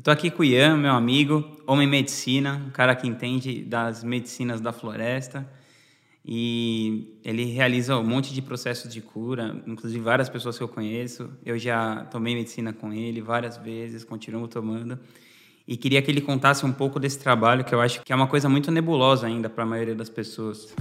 Eu tô aqui com o Ian, meu amigo, homem medicina, um cara que entende das medicinas da floresta. E ele realiza um monte de processos de cura, inclusive várias pessoas que eu conheço. Eu já tomei medicina com ele várias vezes, continuo tomando. E queria que ele contasse um pouco desse trabalho, que eu acho que é uma coisa muito nebulosa ainda para a maioria das pessoas.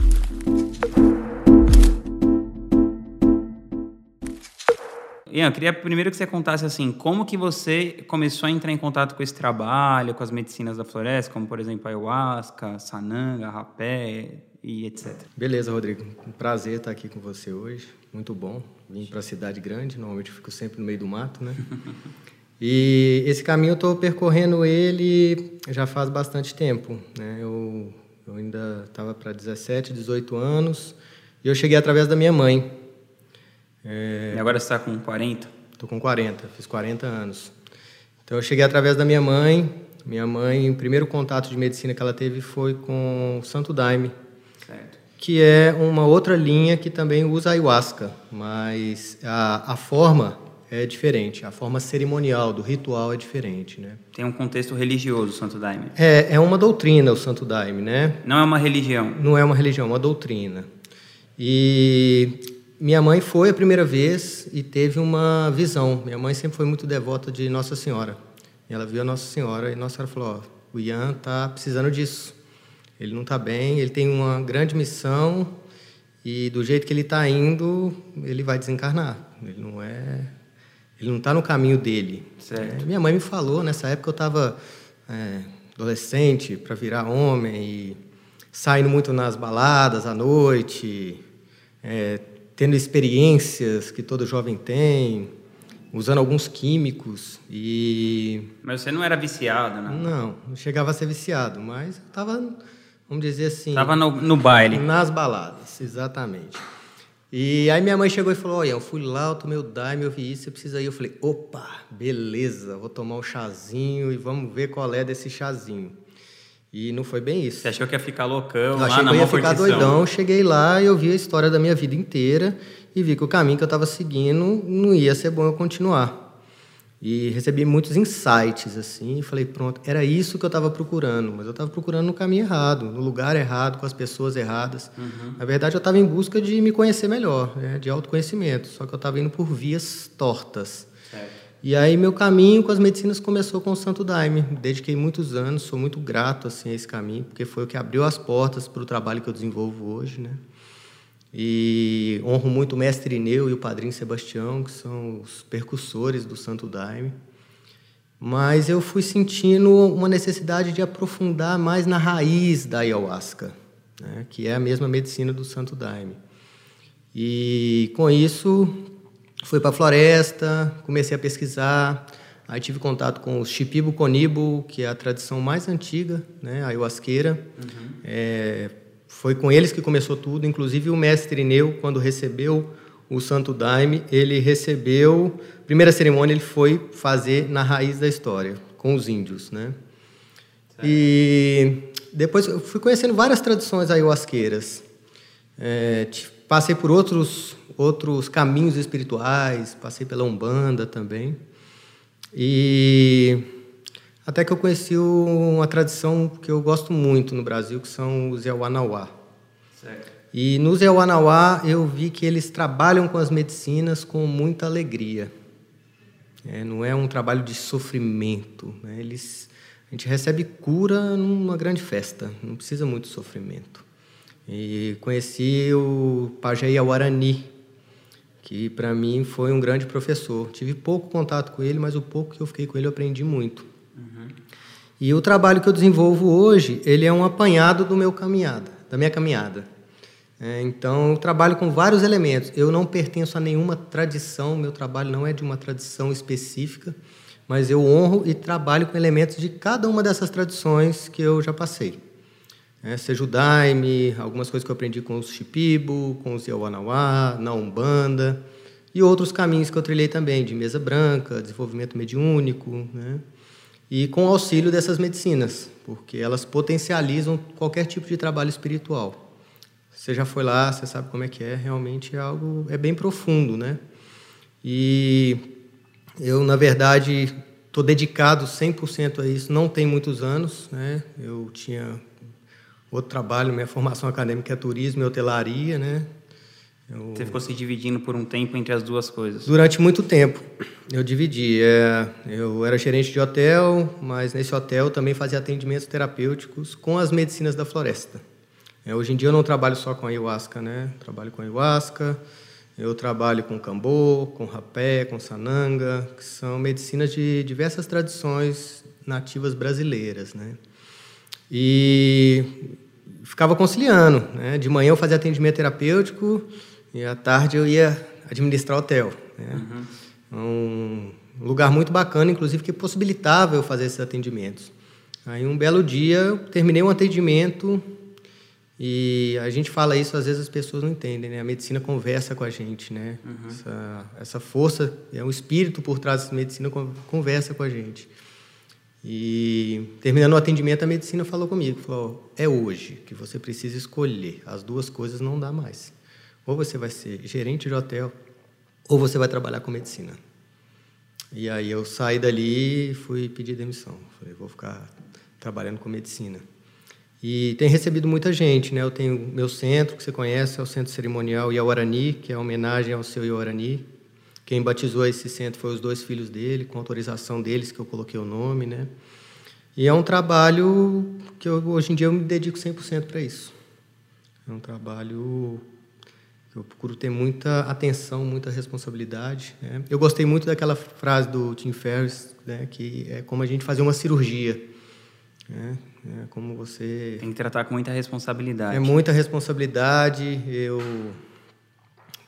Ian, eu queria primeiro que você contasse assim, como que você começou a entrar em contato com esse trabalho, com as medicinas da floresta, como por exemplo ayahuasca, sananga, rapé e etc. Beleza, Rodrigo. Um prazer estar aqui com você hoje. Muito bom. Vim para a cidade grande, normalmente eu fico sempre no meio do mato, né? e esse caminho eu estou percorrendo ele já faz bastante tempo, né? Eu, eu ainda estava para 17, 18 anos e eu cheguei através da minha mãe. É... E agora você está com 40? Estou com 40, fiz 40 anos. Então eu cheguei através da minha mãe. Minha mãe, o primeiro contato de medicina que ela teve foi com o Santo Daime, certo. que é uma outra linha que também usa ayahuasca, mas a, a forma é diferente, a forma cerimonial do ritual é diferente, né? Tem um contexto religioso o Santo Daime. É, é uma doutrina o Santo Daime, né? Não é uma religião. Não é uma religião, é uma doutrina. E minha mãe foi a primeira vez e teve uma visão. Minha mãe sempre foi muito devota de Nossa Senhora. Ela viu a Nossa Senhora e Nossa Senhora falou: oh, o Ian está precisando disso. Ele não está bem, ele tem uma grande missão e do jeito que ele está indo, ele vai desencarnar. Ele não é, ele não está no caminho dele. Certo. É, minha mãe me falou nessa época eu estava é, adolescente para virar homem e saindo muito nas baladas à noite. É, tendo experiências que todo jovem tem, usando alguns químicos e... Mas você não era viciado, né? Não, não chegava a ser viciado, mas eu estava, vamos dizer assim... Estava no, no baile. Nas baladas, exatamente. E aí minha mãe chegou e falou, olha, eu fui lá, eu tomei o Daime, eu vi isso, você precisa ir. Eu falei, opa, beleza, vou tomar um chazinho e vamos ver qual é desse chazinho. E não foi bem isso. Você achou que ia ficar loucão, eu achei que eu ia ficar doidão. Cheguei lá e eu vi a história da minha vida inteira e vi que o caminho que eu estava seguindo não ia ser bom eu continuar. E recebi muitos insights assim, e falei, pronto, era isso que eu estava procurando, mas eu estava procurando no caminho errado, no lugar errado, com as pessoas erradas. Uhum. Na verdade, eu estava em busca de me conhecer melhor, né, de autoconhecimento, só que eu estava indo por vias tortas. Certo. E aí meu caminho com as medicinas começou com o Santo Daime. Dediquei muitos anos, sou muito grato assim a esse caminho, porque foi o que abriu as portas para o trabalho que eu desenvolvo hoje, né? E honro muito o mestre Ineu e o padrinho Sebastião, que são os percussores do Santo Daime. Mas eu fui sentindo uma necessidade de aprofundar mais na raiz da ayahuasca, né? que é a mesma medicina do Santo Daime. E com isso Fui para a floresta, comecei a pesquisar, aí tive contato com o Chipibo Conibo, que é a tradição mais antiga, né, a ayahuasqueira. Uhum. É, foi com eles que começou tudo, inclusive o mestre Ineu, quando recebeu o Santo Daime, ele recebeu, primeira cerimônia ele foi fazer na raiz da história, com os índios, né? Certo. E depois eu fui conhecendo várias tradições ayahuasqueiras. É, passei por outros outros caminhos espirituais, passei pela Umbanda também. E até que eu conheci uma tradição que eu gosto muito no Brasil, que são os Yawanawá. Certo. E nos Yawanawá eu vi que eles trabalham com as medicinas com muita alegria. É, não é um trabalho de sofrimento. Né? Eles, a gente recebe cura numa grande festa, não precisa muito sofrimento. E conheci o Pajé Yawarani, que para mim foi um grande professor. Tive pouco contato com ele, mas o pouco que eu fiquei com ele eu aprendi muito. Uhum. E o trabalho que eu desenvolvo hoje, ele é um apanhado do meu caminhada, da minha caminhada. É, então, eu trabalho com vários elementos. Eu não pertenço a nenhuma tradição, meu trabalho não é de uma tradição específica, mas eu honro e trabalho com elementos de cada uma dessas tradições que eu já passei. É, seja o Daime, algumas coisas que eu aprendi com os Shipibo, com os Yawanawá, na Umbanda, e outros caminhos que eu trilhei também, de mesa branca, desenvolvimento mediúnico, né? e com o auxílio dessas medicinas, porque elas potencializam qualquer tipo de trabalho espiritual. Você já foi lá, você sabe como é que é, realmente é algo é bem profundo, né? E eu, na verdade, estou dedicado 100% a isso, não tem muitos anos. Né? Eu tinha outro trabalho, minha formação acadêmica é turismo e hotelaria. Né? Eu... Você ficou se dividindo por um tempo entre as duas coisas? Durante muito tempo, eu dividi. É, eu era gerente de hotel, mas nesse hotel também fazia atendimentos terapêuticos com as medicinas da floresta. É, hoje em dia eu não trabalho só com ayahuasca, né? Trabalho com ayahuasca, eu trabalho com cambô, com rapé, com sananga, que são medicinas de diversas tradições nativas brasileiras, né? E ficava conciliando, né? De manhã eu fazia atendimento terapêutico e à tarde eu ia administrar hotel, né? Uhum. Um lugar muito bacana, inclusive, que possibilitava eu fazer esses atendimentos. Aí um belo dia eu terminei um atendimento e a gente fala isso, às vezes as pessoas não entendem, né? A medicina conversa com a gente, né? Uhum. Essa, essa força, é um espírito por trás da medicina, conversa com a gente. E terminando o atendimento, a medicina falou comigo, falou, é hoje que você precisa escolher, as duas coisas não dá mais. Ou você vai ser gerente de hotel, ou você vai trabalhar com medicina. E aí eu saí dali e fui pedir demissão. Falei, vou ficar trabalhando com medicina. E tem recebido muita gente, né? Eu tenho meu centro, que você conhece, é o Centro Cerimonial Iauarani, que é homenagem ao seu Iauarani. Quem batizou esse centro foi os dois filhos dele, com autorização deles que eu coloquei o nome, né? E é um trabalho que eu, hoje em dia eu me dedico 100% para isso. É um trabalho que eu procuro ter muita atenção, muita responsabilidade. Né? Eu gostei muito daquela frase do Tim Ferriss, né? que é como a gente fazer uma cirurgia. Né? É como você. Tem que tratar com muita responsabilidade. É muita responsabilidade. Eu,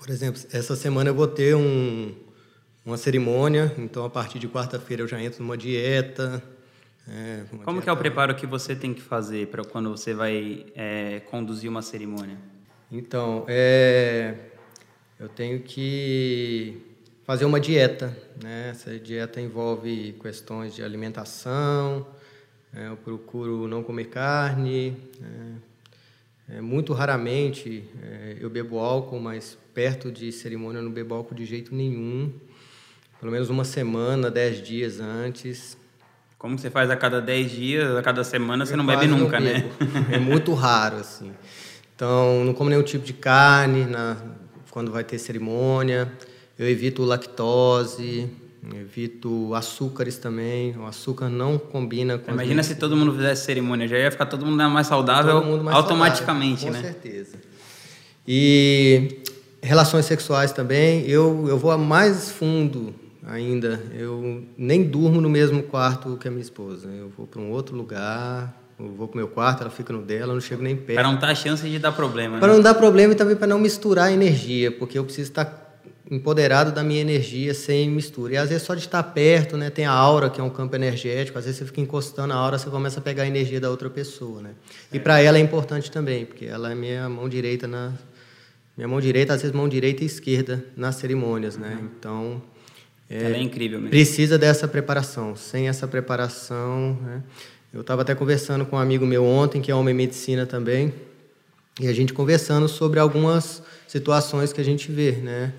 por exemplo, essa semana eu vou ter um, uma cerimônia, então a partir de quarta-feira eu já entro numa dieta. É, como dieta... que é o preparo que você tem que fazer para quando você vai é, conduzir uma cerimônia? Então, é, eu tenho que fazer uma dieta. Né? Essa dieta envolve questões de alimentação é, eu procuro não comer carne. É, é, muito raramente é, eu bebo álcool, mas perto de cerimônia bebo álcool de jeito nenhum. Pelo menos uma semana, dez dias antes. Como você faz a cada dez dias, a cada semana, você eu não bebe nunca, não né? É muito raro, assim. Então, não como nenhum tipo de carne na, quando vai ter cerimônia. Eu evito lactose, Evito açúcares também. O açúcar não combina com. Imagina se todo mundo fizesse cerimônia, já ia ficar todo mundo mais saudável mais automaticamente, saudável, com né? Com certeza. E relações sexuais também. Eu, eu vou a mais fundo ainda. Eu nem durmo no mesmo quarto que a minha esposa. Eu vou para um outro lugar. Eu vou para o meu quarto, ela fica no dela, eu não chego nem perto. Para não dar chance de dar problema. Para né? não dar problema e também para não misturar energia, porque eu preciso estar empoderado da minha energia sem mistura. E às vezes só de estar perto, né, tem a aura, que é um campo energético, às vezes você fica encostando a aura, você começa a pegar a energia da outra pessoa, né? E para ela é importante também, porque ela é minha mão direita na minha mão direita, às vezes mão direita e esquerda nas cerimônias, né? Uhum. Então, é, ela é incrível mesmo. Precisa dessa preparação. Sem essa preparação, né? Eu estava até conversando com um amigo meu ontem, que é homem medicina também, e a gente conversando sobre algumas situações que a gente vê, né?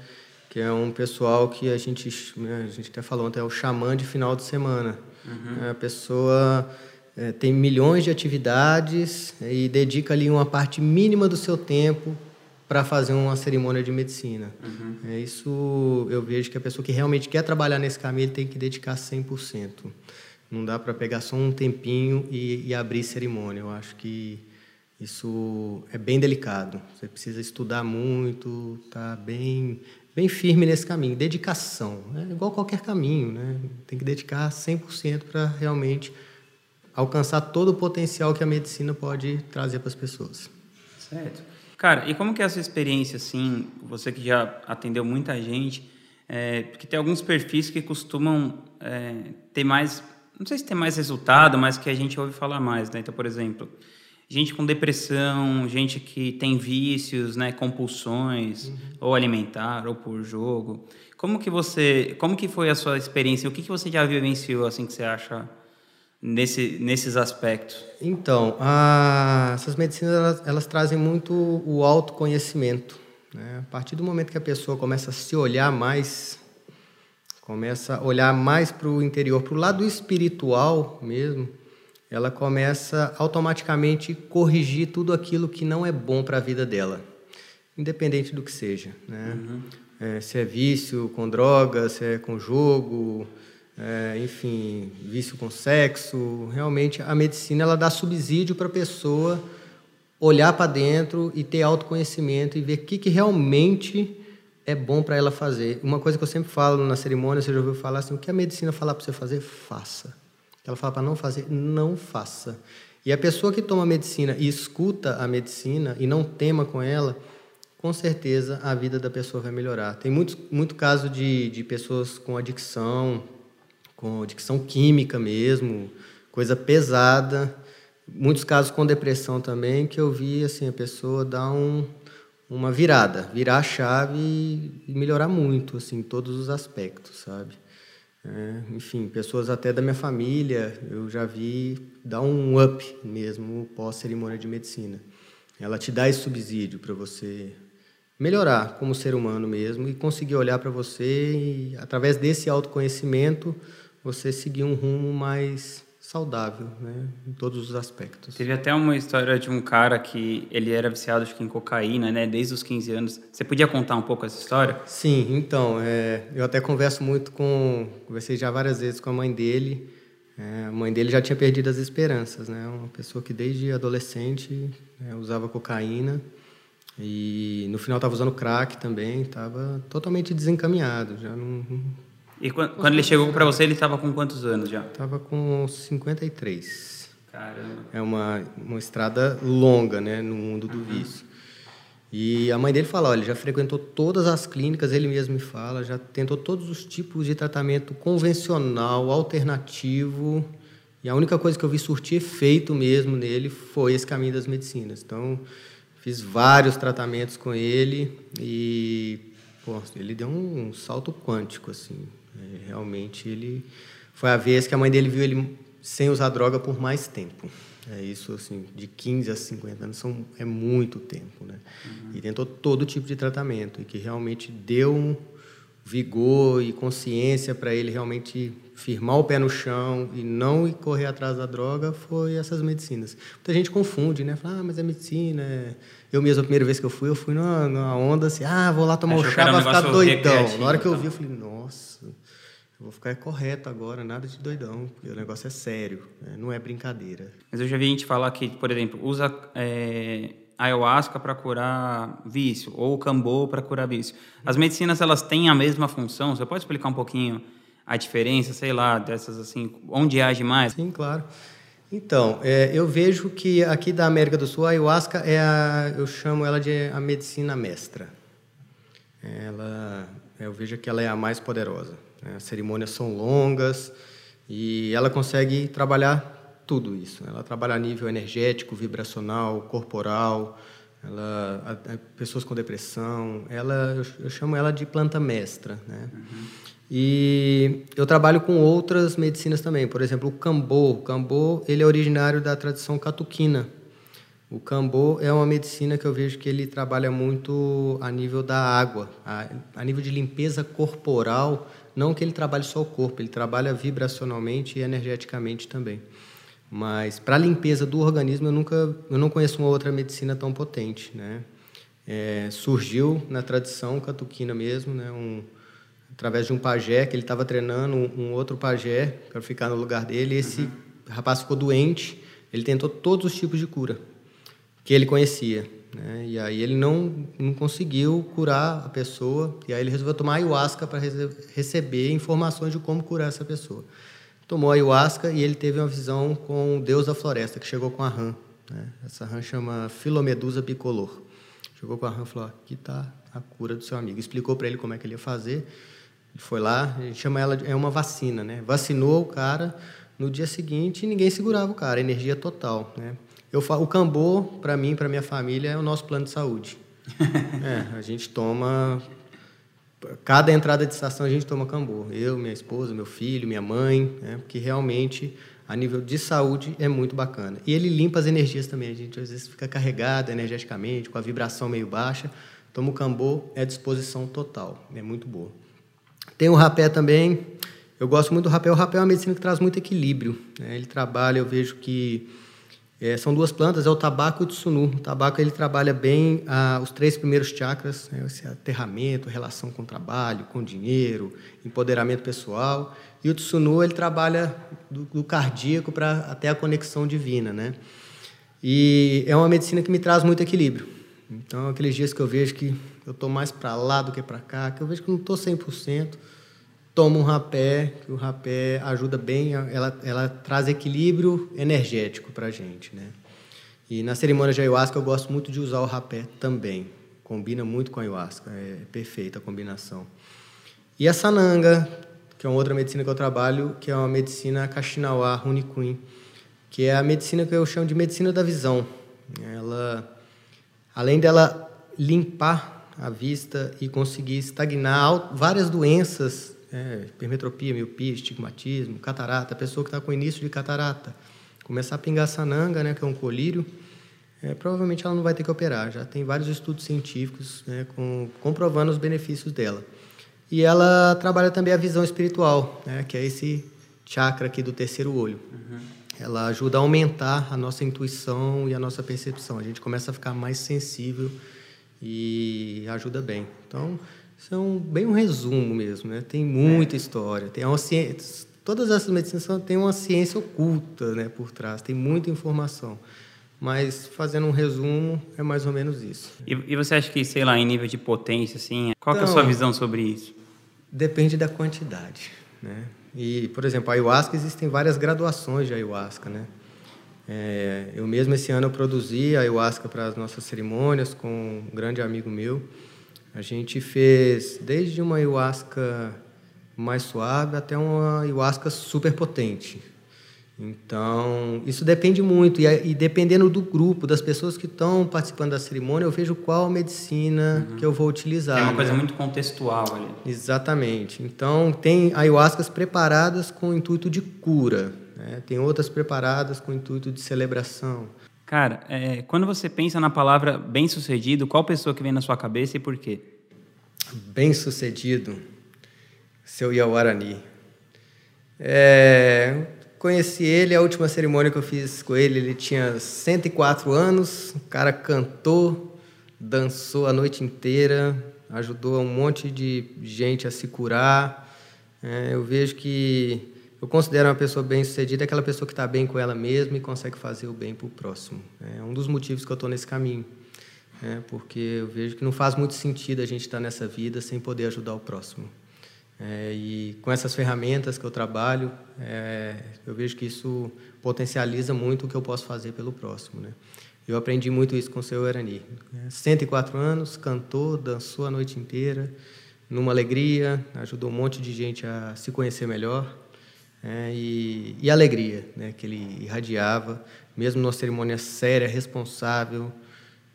que é um pessoal que a gente, né, a gente até falou ontem, é o xamã de final de semana. Uhum. A pessoa é, tem milhões de atividades e dedica ali uma parte mínima do seu tempo para fazer uma cerimônia de medicina. Uhum. É isso eu vejo que a pessoa que realmente quer trabalhar nesse caminho tem que dedicar 100%. Não dá para pegar só um tempinho e, e abrir cerimônia. Eu acho que isso é bem delicado. Você precisa estudar muito, tá bem bem firme nesse caminho. Dedicação, é igual qualquer caminho, né? Tem que dedicar 100% para realmente alcançar todo o potencial que a medicina pode trazer para as pessoas. Certo. Cara, e como que é a sua experiência, assim, você que já atendeu muita gente, é, porque tem alguns perfis que costumam é, ter mais, não sei se tem mais resultado, mas que a gente ouve falar mais, né? Então, por exemplo, gente com depressão, gente que tem vícios, né, compulsões, uhum. ou alimentar, ou por jogo. Como que você, como que foi a sua experiência? O que que você já vivenciou assim que você acha nesse, nesses aspectos? Então, a, essas medicinas elas, elas, trazem muito o autoconhecimento. Né? A partir do momento que a pessoa começa a se olhar mais, começa a olhar mais para o interior, para o lado espiritual mesmo, ela começa automaticamente corrigir tudo aquilo que não é bom para a vida dela, independente do que seja, né? Uhum. É, se é vício com droga, se é com jogo, é, enfim, vício com sexo. Realmente, a medicina ela dá subsídio para a pessoa olhar para dentro e ter autoconhecimento e ver o que, que realmente é bom para ela fazer. Uma coisa que eu sempre falo na cerimônia, você já ouviu falar assim, o que a medicina falar para você fazer, faça. Ela fala para não fazer, não faça. E a pessoa que toma medicina e escuta a medicina e não tema com ela, com certeza a vida da pessoa vai melhorar. Tem muito, muito caso de, de pessoas com adicção, com adicção química mesmo, coisa pesada. Muitos casos com depressão também, que eu vi assim, a pessoa dar um, uma virada, virar a chave e melhorar muito, assim, todos os aspectos, sabe? É, enfim, pessoas até da minha família, eu já vi dar um up mesmo pós cerimônia de medicina. Ela te dá esse subsídio para você melhorar como ser humano mesmo e conseguir olhar para você e, através desse autoconhecimento, você seguir um rumo mais saudável, né, em todos os aspectos. Teve até uma história de um cara que ele era viciado acho que em cocaína, né, desde os 15 anos. Você podia contar um pouco essa história? Sim, então, é, eu até converso muito com, conversei já várias vezes com a mãe dele. É, a mãe dele já tinha perdido as esperanças, né, uma pessoa que desde adolescente é, usava cocaína e no final estava usando crack também, estava totalmente desencaminhado, já não. E quando, quando ele chegou para você, ele estava com quantos anos já? Estava com 53. Caramba. É uma, uma estrada longa, né, no mundo do vício. E a mãe dele fala, olha, ele já frequentou todas as clínicas, ele mesmo me fala, já tentou todos os tipos de tratamento convencional, alternativo, e a única coisa que eu vi surtir efeito mesmo nele foi esse caminho das medicinas. Então, Fiz vários tratamentos com ele e pô, ele deu um salto quântico assim. É, realmente ele foi a vez que a mãe dele viu ele sem usar droga por mais tempo. É isso assim, de 15 a 50 anos são, é muito tempo, né? Uhum. E tentou todo tipo de tratamento e que realmente deu vigor e consciência para ele realmente firmar o pé no chão e não correr atrás da droga foi essas medicinas. Muita gente confunde, né? Fala, ah, mas é medicina. É... Eu mesmo, a primeira vez que eu fui, eu fui numa, numa onda assim, ah, vou lá tomar o um chá para ficar doidão. Na hora que eu vi, eu falei, nossa, vou ficar correto agora, nada de doidão, porque o negócio é sério, né? não é brincadeira. Mas eu já vi gente falar que, por exemplo, usa é, ayahuasca para curar vício ou cambô para curar vício. As medicinas, elas têm a mesma função? Você pode explicar um pouquinho a diferença, sei lá, dessas assim, onde age mais? Sim, claro. Então, é, eu vejo que aqui da América do Sul, a ayahuasca é a, eu chamo ela de a medicina mestra. Ela, eu vejo que ela é a mais poderosa. Né? As cerimônias são longas e ela consegue trabalhar tudo isso. Ela trabalha a nível energético, vibracional, corporal, ela, a, a, pessoas com depressão. Ela, eu, eu, chamo ela de planta mestra, né? Uhum. E eu trabalho com outras medicinas também, por exemplo, o cambô. O cambô ele é originário da tradição catuquina. O cambô é uma medicina que eu vejo que ele trabalha muito a nível da água, a, a nível de limpeza corporal, não que ele trabalhe só o corpo, ele trabalha vibracionalmente e energeticamente também. Mas para a limpeza do organismo eu nunca, eu não conheço uma outra medicina tão potente, né? É, surgiu na tradição catuquina mesmo, né? Um, através de um pajé, que ele estava treinando um, um, outro pajé para ficar no lugar dele. Esse uhum. rapaz ficou doente, ele tentou todos os tipos de cura que ele conhecia. Né? E aí ele não, não conseguiu curar a pessoa, e aí ele resolveu tomar ayahuasca para receber informações de como curar essa pessoa. Tomou ayahuasca e ele teve uma visão com o deus da floresta, que chegou com a rã. Né? Essa rã chama Filomedusa bicolor. Chegou com a rã e falou: aqui está a cura do seu amigo. Explicou para ele como é que ele ia fazer. Ele foi lá, gente chama ela é uma vacina, né? Vacinou o cara, no dia seguinte ninguém segurava o cara, energia total, né? Eu falo, o cambô para mim, para minha família é o nosso plano de saúde. é, a gente toma cada entrada de estação a gente toma cambô. Eu, minha esposa, meu filho, minha mãe, né? Porque realmente a nível de saúde é muito bacana. E ele limpa as energias também. A gente às vezes fica carregado energeticamente, com a vibração meio baixa. Toma o cambô, é disposição total. É muito boa. Tem o rapé também. Eu gosto muito do rapé. O rapé é uma medicina que traz muito equilíbrio. Né? Ele trabalha, eu vejo que é, são duas plantas, é o tabaco e o tsunu. O tabaco ele trabalha bem ah, os três primeiros chakras, né? esse aterramento, relação com o trabalho, com o dinheiro, empoderamento pessoal. E o tsunu ele trabalha do, do cardíaco para até a conexão divina, né? E é uma medicina que me traz muito equilíbrio. Então, aqueles dias que eu vejo que eu estou mais para lá do que para cá, que eu vejo que não estou 100%, tomo um rapé, que o rapé ajuda bem, ela, ela traz equilíbrio energético para a gente, né? E na cerimônia de ayahuasca eu gosto muito de usar o rapé também. Combina muito com a ayahuasca, é perfeita a combinação. E a sananga, que é uma outra medicina que eu trabalho, que é uma medicina Kaxinawa Runiquim, que é a medicina que eu chamo de medicina da visão. Ela, além dela limpar a vista e conseguir estagnar várias doenças, é, hipermetropia, miopia, estigmatismo, catarata, pessoa que está com início de catarata, começar a pingar sananga, né, que é um colírio, é, provavelmente ela não vai ter que operar. Já tem vários estudos científicos né, com, comprovando os benefícios dela. E ela trabalha também a visão espiritual, né, que é esse chakra aqui do terceiro olho. Uhum. Ela ajuda a aumentar a nossa intuição e a nossa percepção. A gente começa a ficar mais sensível e ajuda bem. Então, um, bem um resumo mesmo, né? Tem muita é. história, tem uma ciência, todas essas medicinas têm uma ciência oculta, né, por trás, tem muita informação. Mas fazendo um resumo, é mais ou menos isso. E, e você acha que, sei lá, em nível de potência, assim, qual então, é a sua então, visão sobre isso? Depende da quantidade, né? E, por exemplo, a ayahuasca existem várias graduações de ayahuasca, né? É, eu mesmo esse ano eu produzi a ayahuasca para as nossas cerimônias com um grande amigo meu. A gente fez desde uma ayahuasca mais suave até uma ayahuasca super potente. Então, isso depende muito. E, e, dependendo do grupo, das pessoas que estão participando da cerimônia, eu vejo qual medicina uhum. que eu vou utilizar. É uma né? coisa muito contextual ali. Exatamente. Então, tem ayahuascas preparadas com o intuito de cura. Né? Tem outras preparadas com o intuito de celebração. Cara, é, quando você pensa na palavra bem-sucedido, qual pessoa que vem na sua cabeça e por quê? Bem-sucedido, seu Yawarani. É, Conheci ele, a última cerimônia que eu fiz com ele, ele tinha 104 anos, o cara cantou, dançou a noite inteira, ajudou um monte de gente a se curar. É, eu vejo que eu considero uma pessoa bem-sucedida aquela pessoa que está bem com ela mesma e consegue fazer o bem para o próximo. É um dos motivos que eu estou nesse caminho. É, porque eu vejo que não faz muito sentido a gente estar tá nessa vida sem poder ajudar o próximo. É, e com essas ferramentas que eu trabalho, é, eu vejo que isso potencializa muito o que eu posso fazer pelo próximo. Né? Eu aprendi muito isso com o seu Erani. 104 anos, cantou, dançou a noite inteira, numa alegria, ajudou um monte de gente a se conhecer melhor. É, e, e alegria né, que ele irradiava, mesmo numa cerimônia séria, responsável,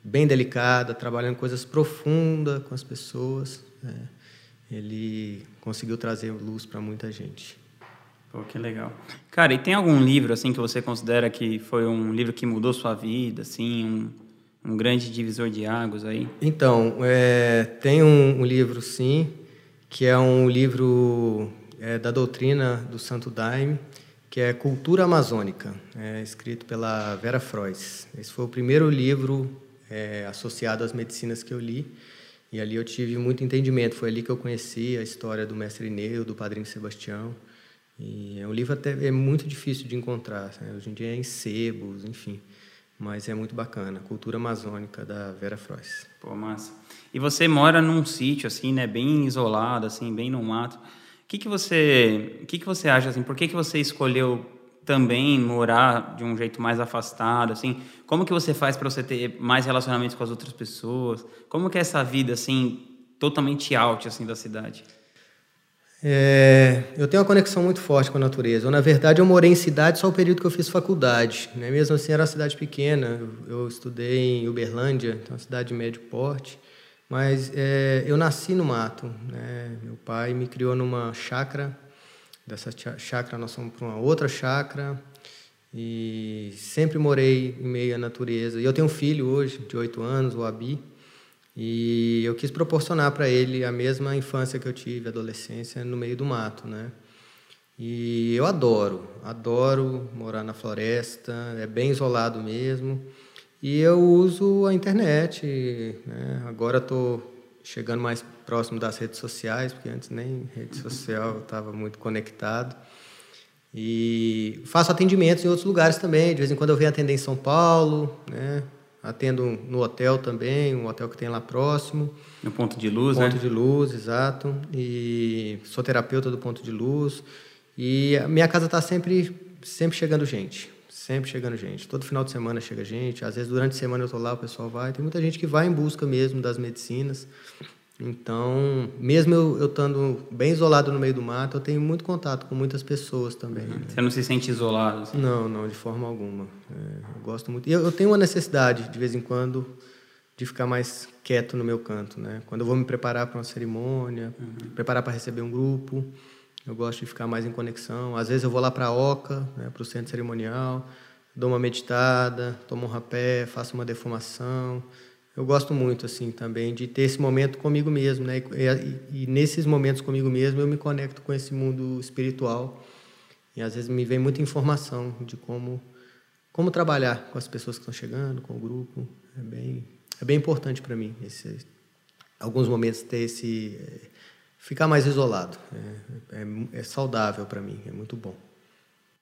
bem delicada, trabalhando coisas profundas com as pessoas. É ele conseguiu trazer luz para muita gente. Pô, que legal. Cara, e tem algum livro assim que você considera que foi um livro que mudou sua vida, assim, um, um grande divisor de águas aí? Então, é, tem um, um, livro sim, que é um livro é, da doutrina do Santo Daime, que é Cultura Amazônica, é, escrito pela Vera Frois. Esse foi o primeiro livro é, associado às medicinas que eu li. E ali eu tive muito entendimento. Foi ali que eu conheci a história do mestre Ineu, do padrinho Sebastião. E é um livro até é muito difícil de encontrar. Né? Hoje em dia é em sebos, enfim. Mas é muito bacana. Cultura amazônica da Vera Frois. Pô, massa. E você mora num sítio assim, né, bem isolado, assim, bem no mato. Que que você, que que você acha assim? Por que que você escolheu também morar de um jeito mais afastado, assim? Como que você faz para você ter mais relacionamentos com as outras pessoas? Como que é essa vida, assim, totalmente out, assim, da cidade? É, eu tenho uma conexão muito forte com a natureza. Eu, na verdade, eu morei em cidade só o período que eu fiz faculdade. Né? Mesmo assim, era uma cidade pequena. Eu, eu estudei em Uberlândia, é uma cidade de médio porte. Mas é, eu nasci no mato. Né? Meu pai me criou numa chácara Dessa chácara nós fomos para uma outra chácara e sempre morei em meio à natureza. E eu tenho um filho hoje, de oito anos, o Abi, E eu quis proporcionar para ele a mesma infância que eu tive, adolescência, no meio do mato, né? E eu adoro, adoro morar na floresta, é bem isolado mesmo. E eu uso a internet, né? agora estou chegando mais próximo das redes sociais, porque antes nem rede social estava muito conectado. E faço atendimentos em outros lugares também, de vez em quando eu venho atender em São Paulo, né? Atendo no hotel também, um hotel que tem lá próximo. No ponto de luz, ponto né? Ponto de luz, exato. E sou terapeuta do ponto de luz. E a minha casa está sempre, sempre chegando gente. Sempre chegando gente. Todo final de semana chega gente. Às vezes, durante a semana eu estou lá, o pessoal vai. Tem muita gente que vai em busca mesmo das medicinas. Então, mesmo eu, eu estando bem isolado no meio do mato, eu tenho muito contato com muitas pessoas também. Uhum. Né? Você não se sente isolado? Assim? Não, não, de forma alguma. É, eu gosto muito. Eu, eu tenho uma necessidade, de vez em quando, de ficar mais quieto no meu canto. Né? Quando eu vou me preparar para uma cerimônia, uhum. preparar para receber um grupo, eu gosto de ficar mais em conexão. Às vezes eu vou lá para a Oca, né, para o centro cerimonial, dou uma meditada, tomo um rapé, faço uma defumação eu gosto muito assim também de ter esse momento comigo mesmo, né? E, e, nesses momentos comigo mesmo eu me conecto com esse mundo espiritual e às vezes me vem muita informação de como como trabalhar com as pessoas que estão chegando, com o grupo. É bem é bem importante para mim esse alguns momentos ter esse ficar mais isolado. É, é, é saudável para mim, é muito bom.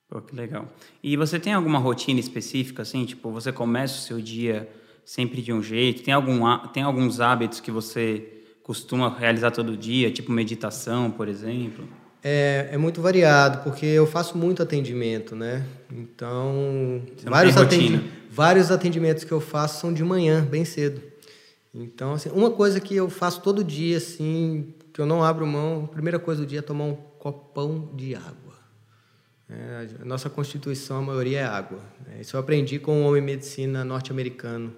Pô, que legal. E você tem alguma rotina específica assim, tipo, você começa o seu dia sempre de um jeito? Tem, algum, tem alguns hábitos que você costuma realizar todo dia, tipo meditação, por exemplo? É, é muito variado, porque eu faço muito atendimento, né? Então, vários, atendi vários atendimentos que eu faço são de manhã, bem cedo. Então, assim, uma coisa que eu faço todo dia, assim, que eu não abro mão, primeira coisa do dia é tomar um copão de água. É, a nossa Constituição, a maioria é água. Né? Isso eu aprendi com um homem medicina norte-americano,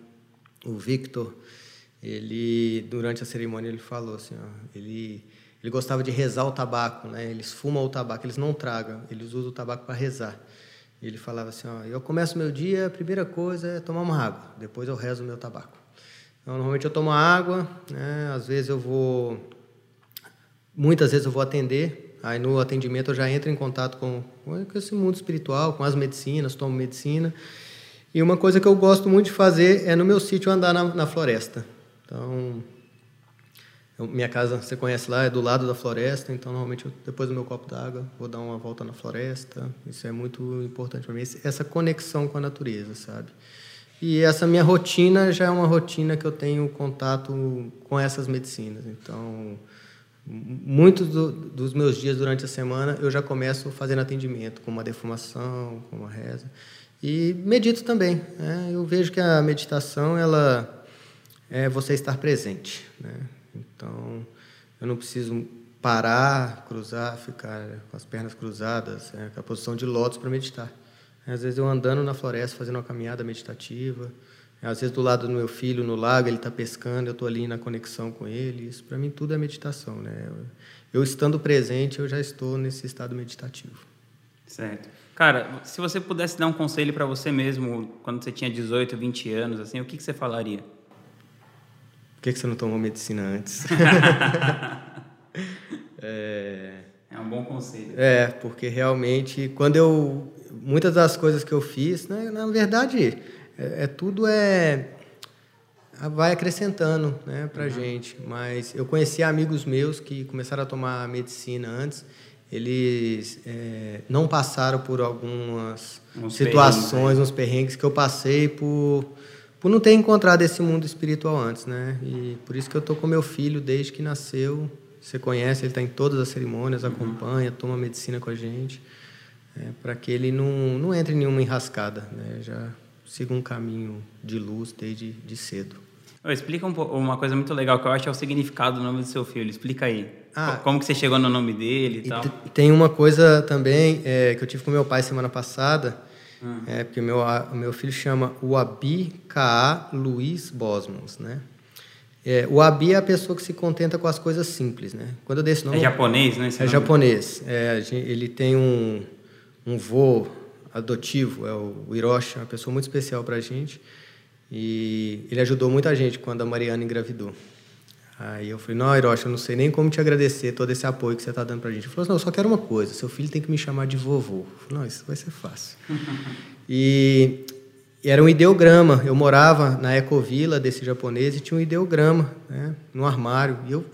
o Victor, ele durante a cerimônia ele falou assim, ó, ele ele gostava de rezar o tabaco, né? Eles fumam o tabaco, eles não tragam, eles usam o tabaco para rezar. Ele falava assim, ó, eu começo meu dia, a primeira coisa é tomar uma água, depois eu rezo o meu tabaco. Então, normalmente eu tomo água, né? Às vezes eu vou muitas vezes eu vou atender, aí no atendimento eu já entro em contato com, com esse mundo espiritual, com as medicinas, tomo medicina. E uma coisa que eu gosto muito de fazer é no meu sítio andar na, na floresta. Então, eu, minha casa, você conhece lá, é do lado da floresta, então normalmente eu, depois do meu copo d'água vou dar uma volta na floresta. Isso é muito importante para mim, essa conexão com a natureza, sabe? E essa minha rotina já é uma rotina que eu tenho contato com essas medicinas. Então, muitos do, dos meus dias durante a semana eu já começo fazendo atendimento, com uma defumação, com uma reza. E medito também. Né? Eu vejo que a meditação ela é você estar presente. Né? Então, eu não preciso parar, cruzar, ficar com as pernas cruzadas, né? com a posição de lótus para meditar. Às vezes eu andando na floresta, fazendo uma caminhada meditativa. Às vezes do lado do meu filho no lago, ele está pescando, eu estou ali na conexão com ele. Isso para mim tudo é meditação, né? Eu estando presente, eu já estou nesse estado meditativo. Certo. Cara, se você pudesse dar um conselho para você mesmo quando você tinha 18, 20 anos, assim, o que, que você falaria? Por que, que você não tomou medicina antes? é... é um bom conselho. É, porque realmente, quando eu. Muitas das coisas que eu fiz, né, na verdade, é, é tudo é. Vai acrescentando né, para uhum. gente. Mas eu conheci amigos meus que começaram a tomar medicina antes eles é, não passaram por algumas uns situações, perrengues, uns perrengues que eu passei por, por não ter encontrado esse mundo espiritual antes, né? E por isso que eu tô com meu filho desde que nasceu. Você conhece, ele está em todas as cerimônias, uhum. acompanha, toma medicina com a gente, é, para que ele não, não entre em nenhuma enrascada, né? Já siga um caminho de luz desde de cedo. Explica um, uma coisa muito legal que eu acho é o significado do nome do seu filho. Explica aí. Ah, Como que você chegou no nome dele e, e tal? Tem uma coisa também é, que eu tive com meu pai semana passada, hum. é, porque meu, o meu filho chama Uabi K.A. Luiz Bosmans, né? É, o Abi é a pessoa que se contenta com as coisas simples, né? Quando eu dei esse nome... É japonês, né? é nome? japonês. É, ele tem um, um vô adotivo, é o Hiroshi, uma pessoa muito especial para a gente. E ele ajudou muita gente quando a Mariana engravidou. Aí eu falei, não, Hiroshi, eu não sei nem como te agradecer todo esse apoio que você está dando para a gente. Ele falou, não, eu só quero uma coisa, seu filho tem que me chamar de vovô. Eu falei, não, isso vai ser fácil. e, e, era um ideograma. Eu morava na ecovila desse japonês e tinha um ideograma né, no armário. E eu,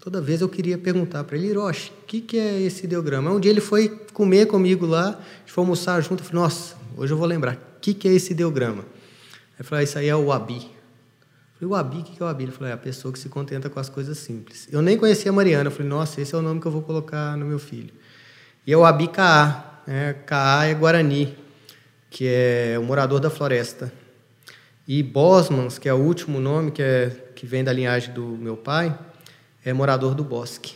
toda vez eu queria perguntar para ele, Hiroshi, o que, que é esse ideograma? Um dia ele foi comer comigo lá, a gente foi almoçar junto. Eu falei, nossa, hoje eu vou lembrar, o que, que é esse ideograma? Eu falei, ah, isso aí é o Abi. Falei, o Abi, o que é o Abi? Ele falou, é a pessoa que se contenta com as coisas simples. Eu nem conhecia a Mariana. Eu falei, nossa, esse é o nome que eu vou colocar no meu filho. E é o Abi Kaá. Né? Kaá é Guarani, que é o morador da floresta. E Bosmans, que é o último nome, que, é, que vem da linhagem do meu pai, é morador do bosque.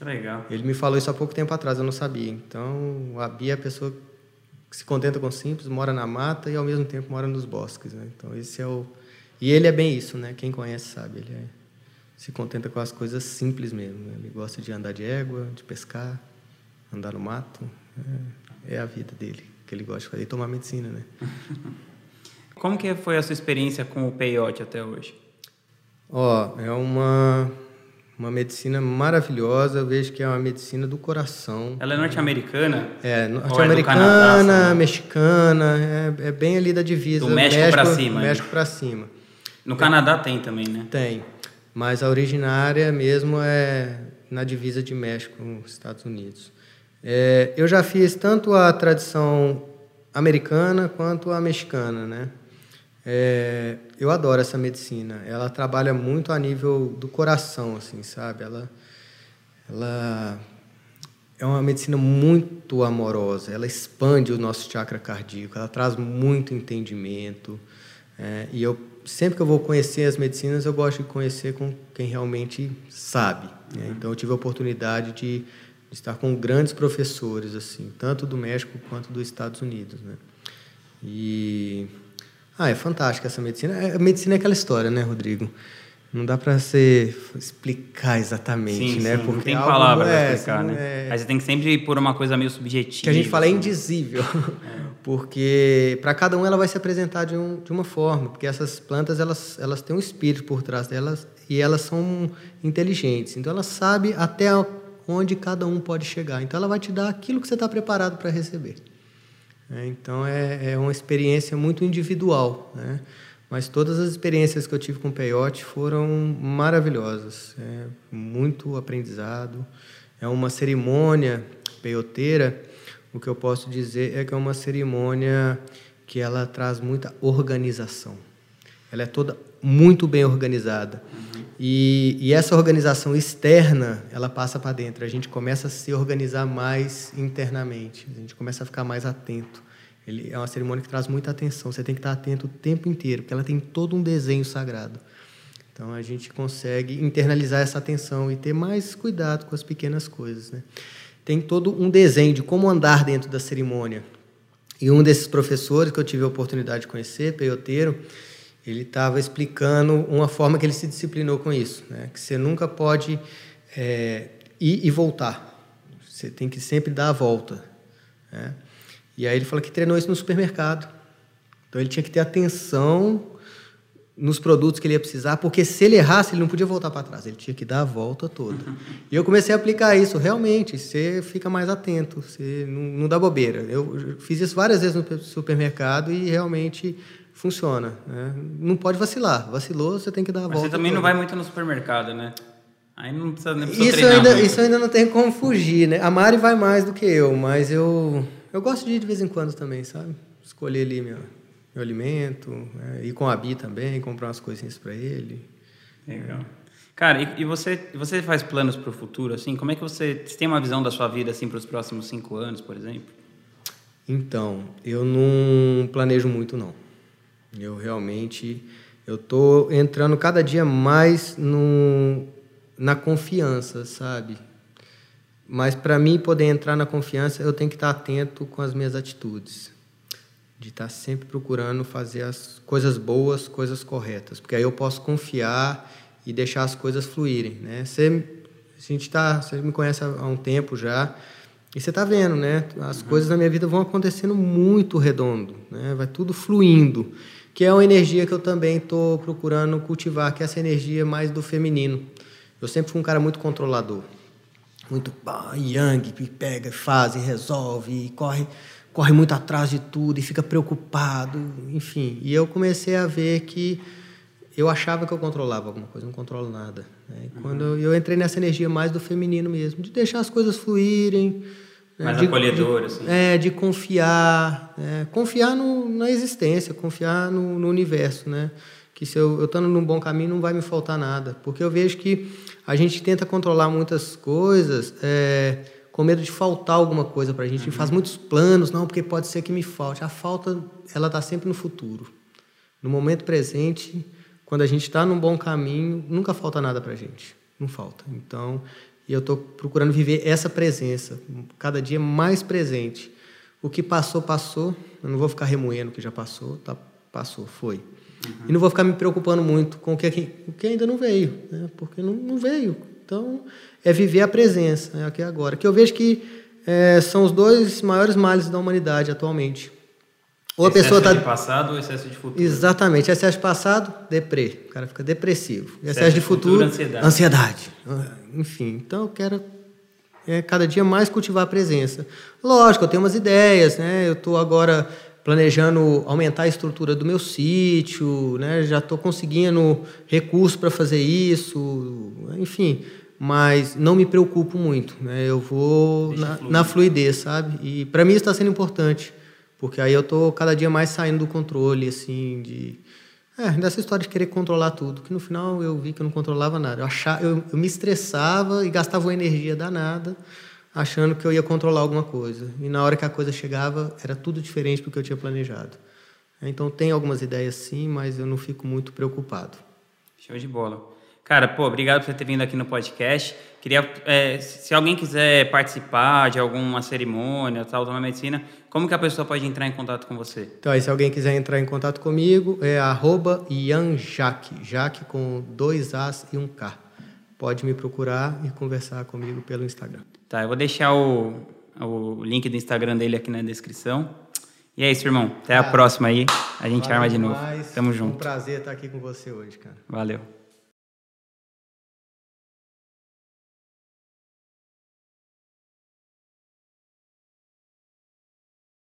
Legal. Ele me falou isso há pouco tempo atrás, eu não sabia. Então, o Abi é a pessoa que se contenta com o simples, mora na mata e ao mesmo tempo mora nos bosques. Né? Então, esse é o e ele é bem isso, né? Quem conhece sabe. Ele é, se contenta com as coisas simples mesmo. Né? Ele gosta de andar de égua, de pescar, andar no mato. É, é a vida dele, que ele gosta de fazer. E tomar medicina, né? Como que foi a sua experiência com o peiote até hoje? Ó, oh, é uma uma medicina maravilhosa, eu vejo que é uma medicina do coração. Ela é norte-americana? É, norte-americana, é mexicana, é, é, bem ali da divisa. Do México, México para cima. México para cima. No Canadá tem também, né? Tem, mas a originária mesmo é na divisa de México, Estados Unidos. É, eu já fiz tanto a tradição americana quanto a mexicana, né? É, eu adoro essa medicina. Ela trabalha muito a nível do coração, assim, sabe? Ela, ela é uma medicina muito amorosa. Ela expande o nosso chakra cardíaco. Ela traz muito entendimento. É, e eu sempre que eu vou conhecer as medicinas, eu gosto de conhecer com quem realmente sabe. Né? Uhum. Então, eu tive a oportunidade de, estar com grandes professores, assim, tanto do México quanto dos Estados Unidos, né? E ah, é fantástica essa medicina. É, a medicina é aquela história, né, Rodrigo? Não dá para você explicar exatamente, sim, né? Sim, Porque não tem palavras é, para explicar, né? É... Aí você tem que sempre pôr uma coisa meio subjetiva. Que a gente fala é assim. indizível. É. Porque para cada um ela vai se apresentar de, um, de uma forma, porque essas plantas elas, elas têm um espírito por trás delas e elas são inteligentes. Então ela sabe até onde cada um pode chegar. Então ela vai te dar aquilo que você está preparado para receber. É, então é, é, uma experiência muito individual, né? mas todas as experiências que eu tive com o peiote foram maravilhosas, é, muito aprendizado. É uma cerimônia peioteira, o que eu posso dizer é que é uma cerimônia que ela traz muita organização. Ela é toda muito bem organizada. E, e, essa organização externa, ela passa para dentro. A gente começa a se organizar mais internamente. A gente começa a ficar mais atento. Ele é uma cerimônia que traz muita atenção. Você tem que estar atento o tempo inteiro, porque ela tem todo um desenho sagrado. Então a gente consegue internalizar essa atenção e ter mais cuidado com as pequenas coisas. Né? Tem todo um desenho de como andar dentro da cerimônia. E um desses professores que eu tive a oportunidade de conhecer, peioteiro, ele estava explicando uma forma que ele se disciplinou com isso, né? que você nunca pode é, ir e voltar, você tem que sempre dar a volta. Né? E aí ele falou que treinou isso no supermercado. Então ele tinha que ter atenção nos produtos que ele ia precisar, porque se ele errasse, ele não podia voltar para trás, ele tinha que dar a volta toda. E eu comecei a aplicar isso, realmente, você fica mais atento, você não, não dá bobeira. Eu fiz isso várias vezes no supermercado e realmente funciona. Né? Não pode vacilar. Vacilou, você tem que dar a Mas volta. Você também não vai muito no supermercado, né? Aí não precisa, nem precisa isso ainda, muito. Isso ainda não tem como fugir, né? A Mari vai mais do que eu, mas eu, eu gosto de ir de vez em quando também, sabe? Escolher ali meu, meu alimento, né? ir com a Bi também, comprar umas coisinhas para ele. Legal. Cara, e, e, você, você faz planos para o futuro, assim? Como é que você, você tem uma visão da sua vida, assim, para os próximos cinco anos, por exemplo? Então, eu não planejo muito, não. Eu realmente eu tô entrando cada dia mais no, na confiança, sabe? Mas para mim poder entrar na confiança, eu tenho que estar atento com as minhas atitudes. De estar sempre procurando fazer as coisas boas, coisas corretas, porque aí eu posso confiar e deixar as coisas fluírem, né? Você a gente tá, você me conhece há um tempo já, e você está vendo, né? As uhum. coisas na minha vida vão acontecendo muito redondo, né? Vai tudo fluindo. Que é uma energia que eu também estou procurando cultivar, que é essa energia mais do feminino. Eu sempre fui um cara muito controlador, muito bah, yang, que pega, faz e resolve, corre, corre muito atrás de tudo e fica preocupado, enfim. E eu comecei a ver que eu achava que eu controlava alguma coisa, não controlo nada. Né? Uhum. Quando eu entrei nessa energia mais do feminino mesmo, de deixar as coisas fluírem? Mais de, acolhedor, de, assim. É, de confiar. Né? Confiar no, na existência, confiar no, no universo, né? Que se eu estando num bom caminho não vai me faltar nada. Porque eu vejo que a gente tenta controlar muitas coisas é, com medo de faltar alguma coisa para a gente. Uhum. A gente faz muitos planos, não, porque pode ser que me falte. A falta, ela está sempre no futuro. No momento presente, quando a gente está num bom caminho, nunca falta nada para a gente. Não falta. Então, e eu estou procurando viver essa presença, cada dia mais presente. O que passou, passou. Eu não vou ficar remoendo o que já passou, tá? Passou, foi. Uhum. E não vou ficar me preocupando muito com o que, o que ainda não veio, né? porque não, não veio. Então, é viver a presença, né? aqui agora. Que eu vejo que é, são os dois maiores males da humanidade atualmente. Ou a excesso pessoa tá... de passado ou excesso de futuro. Exatamente. Excesso de passado, deprê. O cara fica depressivo. Excesso, excesso de, de futuro, futuro, ansiedade. ansiedade. Enfim, então eu quero é, cada dia mais cultivar a presença. Lógico, eu tenho umas ideias, né? Eu estou agora planejando aumentar a estrutura do meu sítio, né? Já estou conseguindo recursos para fazer isso, enfim. Mas não me preocupo muito, né? Eu vou na, na, fluidez, sabe? E para mim está sendo importante porque aí eu tô cada dia mais saindo do controle, assim, de. É, dessa história de querer controlar tudo, que no final eu vi que eu não controlava nada. Eu, achava, eu, eu me estressava e gastava uma energia danada achando que eu ia controlar alguma coisa. E na hora que a coisa chegava, era tudo diferente do que eu tinha planejado. Então tem algumas ideias sim, mas eu não fico muito preocupado. Show de bola. Cara, pô, obrigado por ter vindo aqui no podcast. Queria, é, se alguém quiser participar de alguma cerimônia, tal, da medicina, como que a pessoa pode entrar em contato com você? Então, aí, se alguém quiser entrar em contato comigo, é arroba Jaque, Jaque com dois As e um K. Pode me procurar e conversar comigo pelo Instagram. Tá, eu vou deixar o, o link do Instagram dele aqui na descrição. E é isso, irmão. Até a próxima aí. A gente arma de novo. Tamo junto. um prazer estar aqui com você hoje, cara. Valeu.